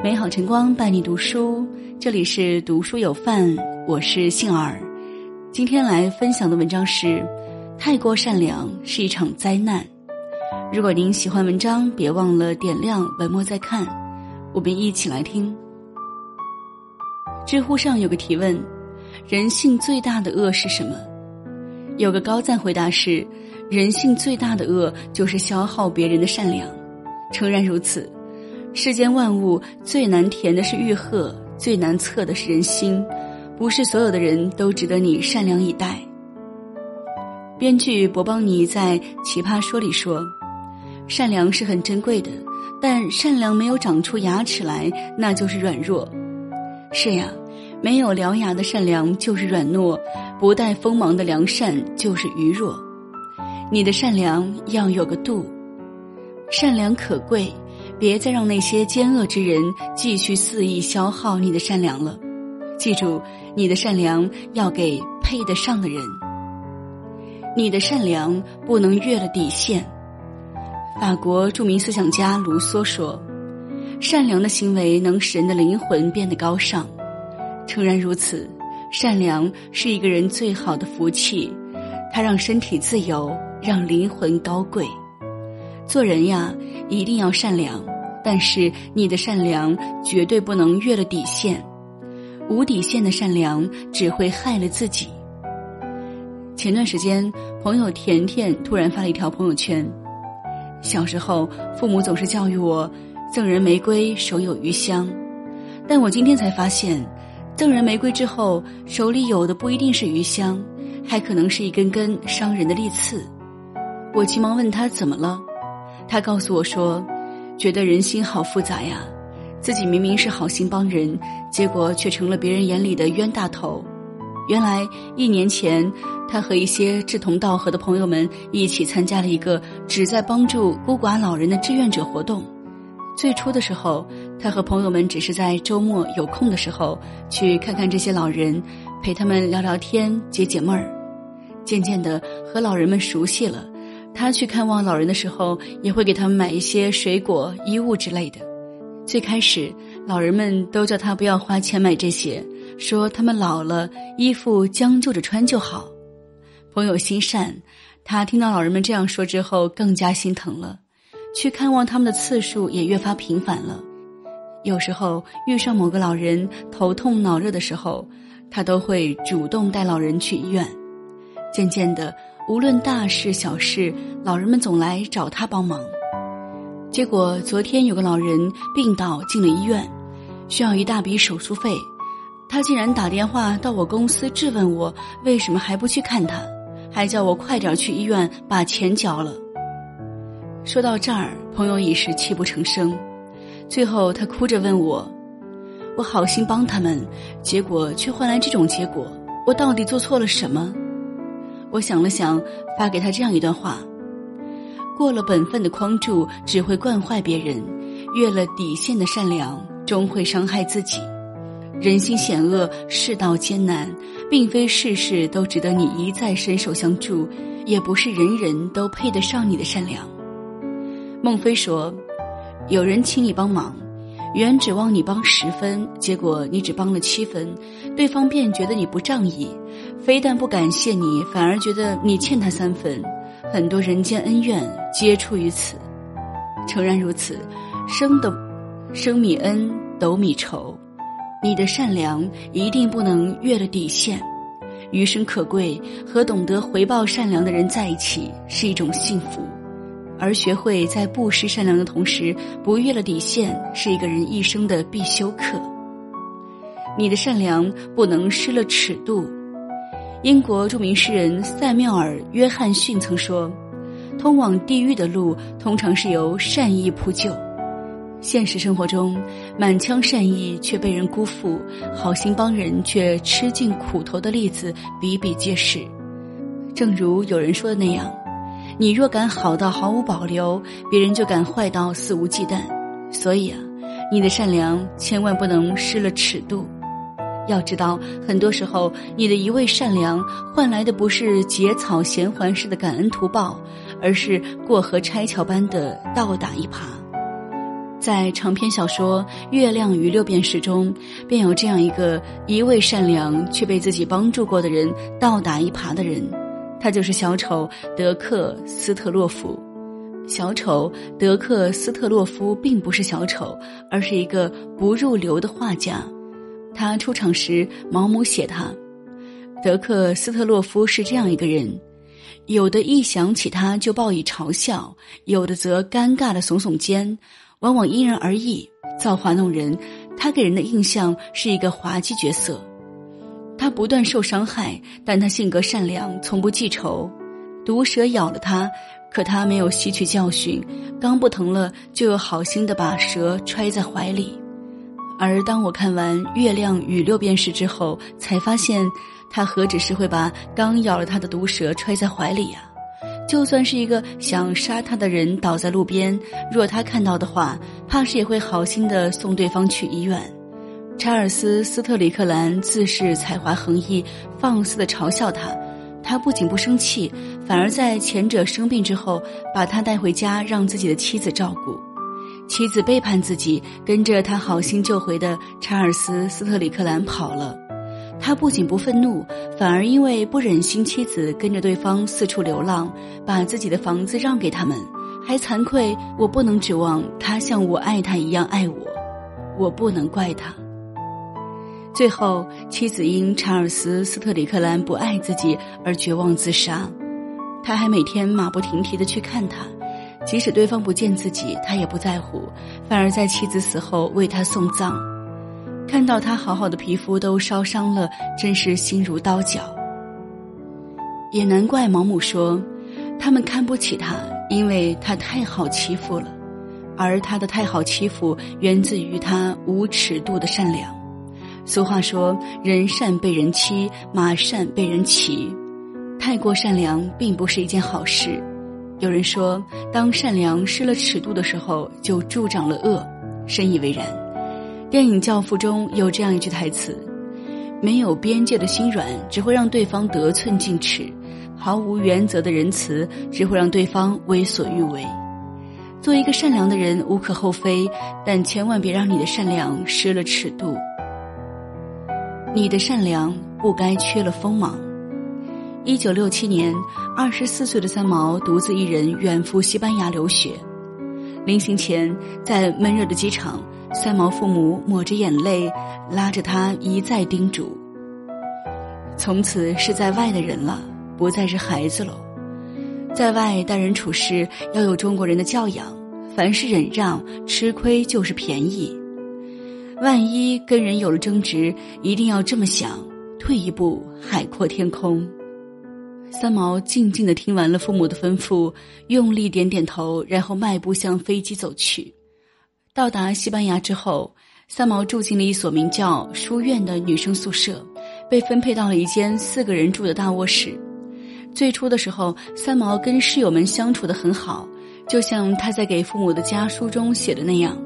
美好晨光伴你读书，这里是读书有范，我是杏儿。今天来分享的文章是：太过善良是一场灾难。如果您喜欢文章，别忘了点亮文末再看。我们一起来听。知乎上有个提问：人性最大的恶是什么？有个高赞回答是：人性最大的恶就是消耗别人的善良。诚然如此。世间万物最难填的是欲壑，最难测的是人心。不是所有的人都值得你善良以待。编剧博邦尼在《奇葩说》里说：“善良是很珍贵的，但善良没有长出牙齿来，那就是软弱。”是呀，没有獠牙的善良就是软糯，不带锋芒的良善就是愚弱。你的善良要有个度，善良可贵。别再让那些奸恶之人继续肆意消耗你的善良了。记住，你的善良要给配得上的人。你的善良不能越了底线。法国著名思想家卢梭说：“善良的行为能使人的灵魂变得高尚。”诚然如此，善良是一个人最好的福气，它让身体自由，让灵魂高贵。做人呀，一定要善良，但是你的善良绝对不能越了底线。无底线的善良只会害了自己。前段时间，朋友甜甜突然发了一条朋友圈：小时候，父母总是教育我，赠人玫瑰，手有余香。但我今天才发现，赠人玫瑰之后，手里有的不一定是余香，还可能是一根根伤人的利刺。我急忙问他怎么了。他告诉我说：“觉得人心好复杂呀，自己明明是好心帮人，结果却成了别人眼里的冤大头。原来一年前，他和一些志同道合的朋友们一起参加了一个旨在帮助孤寡老人的志愿者活动。最初的时候，他和朋友们只是在周末有空的时候去看看这些老人，陪他们聊聊天、解解闷儿。渐渐的，和老人们熟悉了。”他去看望老人的时候，也会给他们买一些水果、衣物之类的。最开始，老人们都叫他不要花钱买这些，说他们老了，衣服将就着穿就好。朋友心善，他听到老人们这样说之后，更加心疼了，去看望他们的次数也越发频繁了。有时候遇上某个老人头痛脑热的时候，他都会主动带老人去医院。渐渐的。无论大事小事，老人们总来找他帮忙。结果昨天有个老人病倒进了医院，需要一大笔手术费，他竟然打电话到我公司质问我为什么还不去看他，还叫我快点去医院把钱交了。说到这儿，朋友已是泣不成声，最后他哭着问我：“我好心帮他们，结果却换来这种结果，我到底做错了什么？”我想了想，发给他这样一段话：过了本分的框住，只会惯坏别人；越了底线的善良，终会伤害自己。人心险恶，世道艰难，并非事事都值得你一再伸手相助，也不是人人都配得上你的善良。孟非说：“有人请你帮忙。”原指望你帮十分，结果你只帮了七分，对方便觉得你不仗义，非但不感谢你，反而觉得你欠他三分。很多人间恩怨皆出于此。诚然如此，生的生米恩，斗米仇。你的善良一定不能越了底线。余生可贵，和懂得回报善良的人在一起是一种幸福。而学会在不失善良的同时，不越了底线，是一个人一生的必修课。你的善良不能失了尺度。英国著名诗人塞缪尔·约翰逊曾说：“通往地狱的路，通常是由善意铺就。”现实生活中，满腔善意却被人辜负，好心帮人却吃尽苦头的例子比比皆是。正如有人说的那样。你若敢好到毫无保留，别人就敢坏到肆无忌惮。所以啊，你的善良千万不能失了尺度。要知道，很多时候你的一味善良换来的不是结草衔环式的感恩图报，而是过河拆桥般的倒打一耙。在长篇小说《月亮与六便士》中，便有这样一个一味善良却被自己帮助过的人倒打一耙的人，他就是小丑德克斯特洛夫。小丑德克斯特洛夫并不是小丑，而是一个不入流的画家。他出场时，毛姆写他：德克斯特洛夫是这样一个人，有的一想起他就报以嘲笑，有的则尴尬的耸耸肩。往往因人而异，造化弄人。他给人的印象是一个滑稽角色。他不断受伤害，但他性格善良，从不记仇。毒蛇咬了他，可他没有吸取教训，刚不疼了，就有好心的把蛇揣在怀里。而当我看完《月亮与六便士》之后，才发现，他何止是会把刚咬了他的毒蛇揣在怀里呀？就算是一个想杀他的人倒在路边，若他看到的话，怕是也会好心的送对方去医院。查尔斯·斯特里克兰自恃才华横溢，放肆的嘲笑他。他不仅不生气，反而在前者生病之后，把他带回家，让自己的妻子照顾。妻子背叛自己，跟着他好心救回的查尔斯·斯特里克兰跑了。他不仅不愤怒，反而因为不忍心妻子跟着对方四处流浪，把自己的房子让给他们，还惭愧我不能指望他像我爱他一样爱我，我不能怪他。最后，妻子因查尔斯·斯特里克兰不爱自己而绝望自杀，他还每天马不停蹄的去看他，即使对方不见自己，他也不在乎，反而在妻子死后为他送葬。看到他好好的皮肤都烧伤了，真是心如刀绞。也难怪毛姆说，他们看不起他，因为他太好欺负了，而他的太好欺负源自于他无尺度的善良。俗话说，人善被人欺，马善被人骑。太过善良并不是一件好事。有人说，当善良失了尺度的时候，就助长了恶，深以为然。电影《教父》中有这样一句台词：“没有边界的心软只会让对方得寸进尺，毫无原则的仁慈只会让对方为所欲为。做一个善良的人无可厚非，但千万别让你的善良失了尺度。你的善良不该缺了锋芒。”一九六七年，二十四岁的三毛独自一人远赴西班牙留学，临行前在闷热的机场。三毛父母抹着眼泪，拉着他一再叮嘱：“从此是在外的人了，不再是孩子喽。在外待人处事要有中国人的教养，凡事忍让，吃亏就是便宜。万一跟人有了争执，一定要这么想：退一步，海阔天空。”三毛静静的听完了父母的吩咐，用力点点头，然后迈步向飞机走去。到达西班牙之后，三毛住进了一所名叫书院的女生宿舍，被分配到了一间四个人住的大卧室。最初的时候，三毛跟室友们相处的很好，就像他在给父母的家书中写的那样：“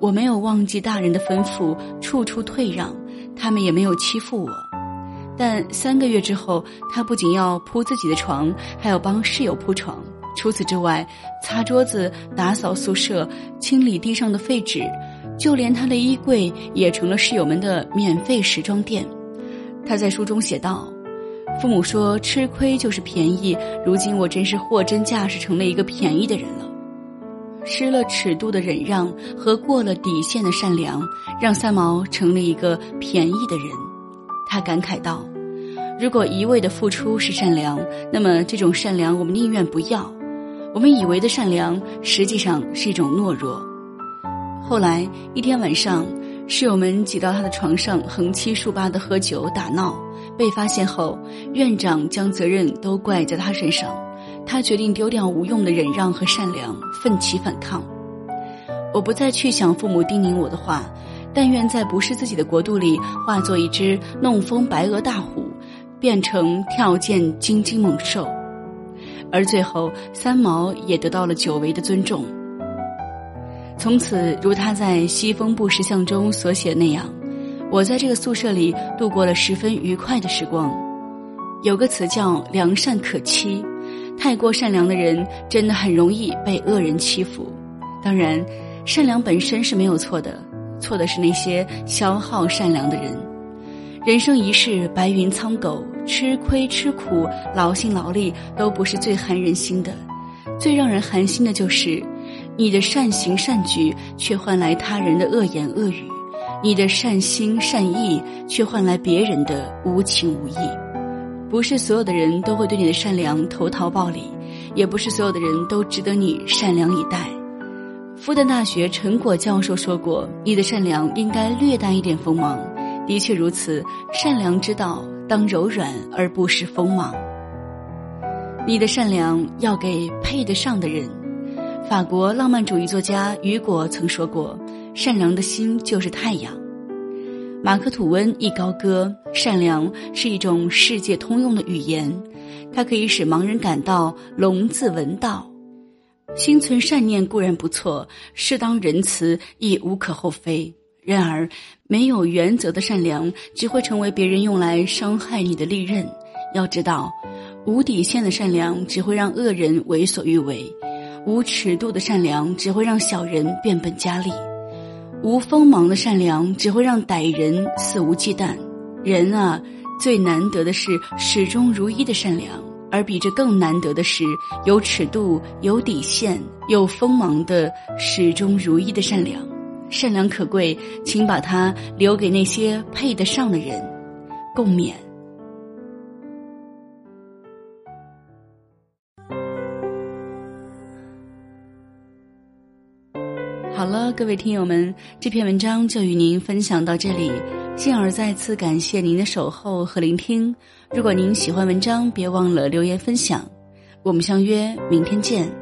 我没有忘记大人的吩咐，处处退让，他们也没有欺负我。”但三个月之后，他不仅要铺自己的床，还要帮室友铺床。除此之外，擦桌子、打扫宿舍、清理地上的废纸，就连他的衣柜也成了室友们的免费时装店。他在书中写道：“父母说吃亏就是便宜，如今我真是货真价实成了一个便宜的人了。失了尺度的忍让和过了底线的善良，让三毛成了一个便宜的人。”他感慨道：“如果一味的付出是善良，那么这种善良我们宁愿不要。”我们以为的善良，实际上是一种懦弱。后来一天晚上，室友们挤到他的床上，横七竖八的喝酒打闹。被发现后，院长将责任都怪在他身上。他决定丢掉无用的忍让和善良，奋起反抗。我不再去想父母叮咛我的话，但愿在不是自己的国度里，化作一只弄风白额大虎，变成跳涧金睛猛兽。而最后，三毛也得到了久违的尊重。从此，如他在《西风布石像》中所写那样，我在这个宿舍里度过了十分愉快的时光。有个词叫“良善可欺”，太过善良的人真的很容易被恶人欺负。当然，善良本身是没有错的，错的是那些消耗善良的人。人生一世，白云苍狗，吃亏吃苦，劳心劳力都不是最寒人心的，最让人寒心的就是，你的善行善举却换来他人的恶言恶语，你的善心善意却换来别人的无情无义。不是所有的人都会对你的善良投桃报李，也不是所有的人都值得你善良以待。复旦大学陈果教授说过：“你的善良应该略带一点锋芒。”的确如此，善良之道当柔软而不失锋芒。你的善良要给配得上的人。法国浪漫主义作家雨果曾说过：“善良的心就是太阳。”马克吐温亦高歌：“善良是一种世界通用的语言，它可以使盲人感到，聋子闻道。心存善念固然不错，适当仁慈亦无可厚非。”然而，没有原则的善良只会成为别人用来伤害你的利刃。要知道，无底线的善良只会让恶人为所欲为；无尺度的善良只会让小人变本加厉；无锋芒的善良只会让歹人肆无忌惮。人啊，最难得的是始终如一的善良，而比这更难得的是有尺度、有底线、有锋芒的始终如一的善良。善良可贵，请把它留给那些配得上的人，共勉。好了，各位听友们，这篇文章就与您分享到这里。幸儿再次感谢您的守候和聆听。如果您喜欢文章，别忘了留言分享。我们相约明天见。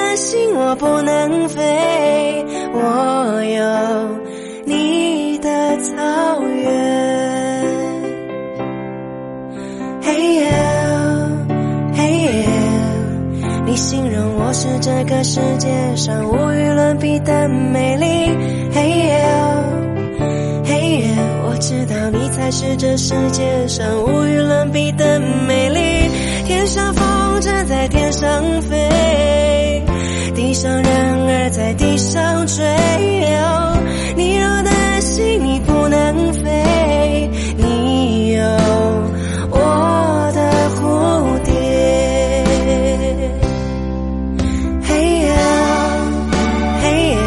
心我不能飞。我有你的草原，嘿耶，嘿耶，你形容我是这个世界上无与伦比的美丽，嘿耶，嘿耶，我知道你才是这世界上无与伦比的美在地上追，你若担心你不能飞，你有我的蝴蝶。嘿呀，嘿呀，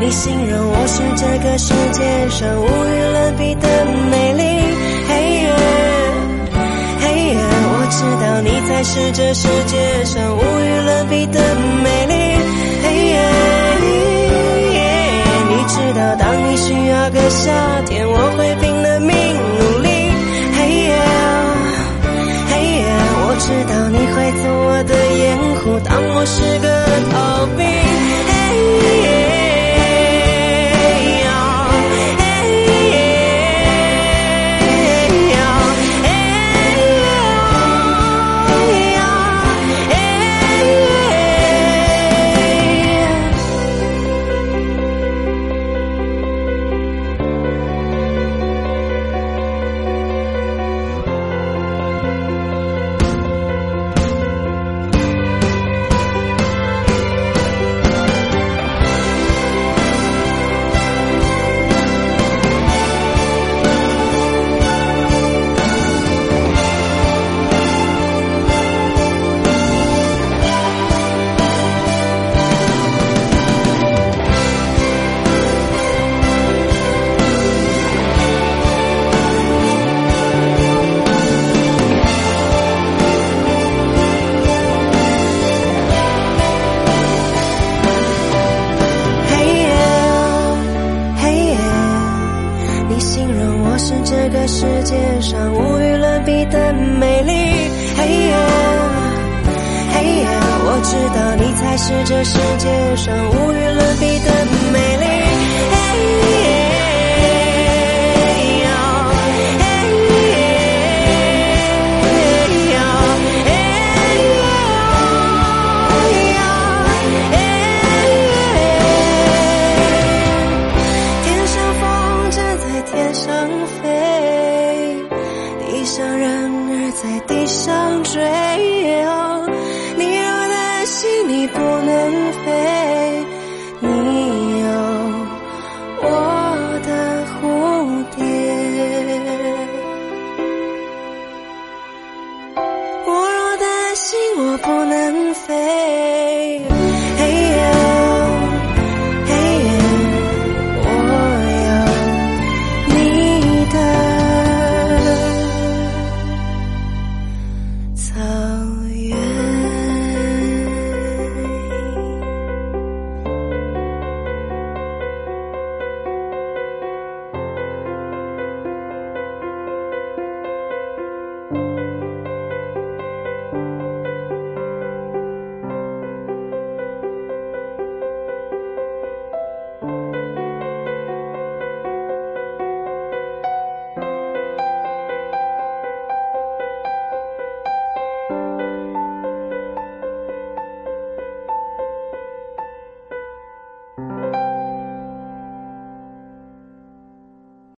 你形容我是这个世界上无与是这世界上无与伦比的美丽，嘿耶！你知道当你需要个夏天，我会拼了命努力，嘿耶！嘿耶！我知道你会做我的掩护，当我是个逃兵，